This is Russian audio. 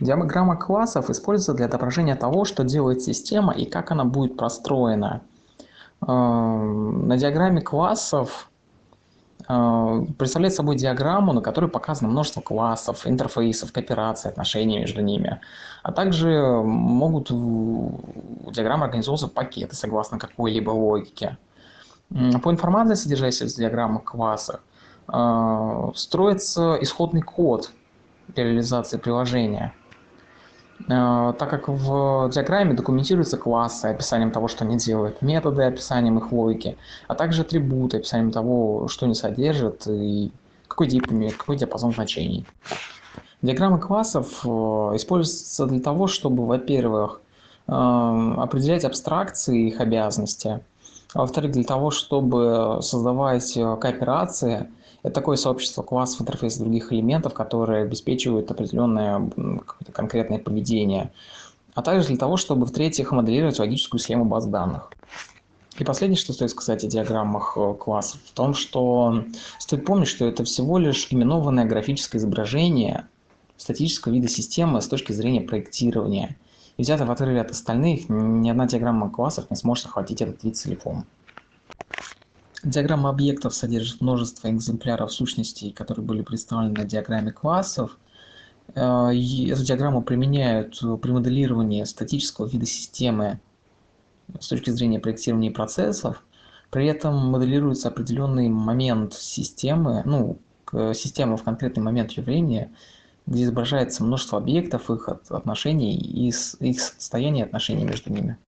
Диаграмма классов используется для отображения того, что делает система и как она будет простроена. Эм, на диаграмме классов э, представляет собой диаграмму, на которой показано множество классов, интерфейсов, коопераций, отношений между ними. А также могут диаграммы организовываться пакеты согласно какой-либо логике. По информации, содержащейся в диаграммах классов, э, строится исходный код реализации приложения – Э, так как в диаграмме документируются классы описанием того, что они делают, методы описанием их логики, а также атрибуты описанием того, что они содержат и какой имеет, какой диапазон значений. Диаграммы классов э, используются для того, чтобы, во-первых, э, определять абстракции их обязанности, а во-вторых, для того, чтобы создавать кооперации это такое сообщество классов, интерфейсов других элементов, которые обеспечивают определенное какое-то конкретное поведение. А также для того, чтобы, в-третьих, моделировать логическую схему баз данных. И последнее, что стоит сказать о диаграммах э, классов, в том, что стоит помнить, что это всего лишь именованное графическое изображение статического вида системы с точки зрения проектирования. Взято в отрыве от остальных, ни одна диаграмма классов не сможет охватить этот вид целиком. Диаграмма объектов содержит множество экземпляров сущностей, которые были представлены на диаграмме классов. Э, эту диаграмму применяют при моделировании статического вида системы с точки зрения проектирования процессов. При этом моделируется определенный момент системы, ну, системы в конкретный момент ее времени, где изображается множество объектов, их отношений и их состояние отношений между ними.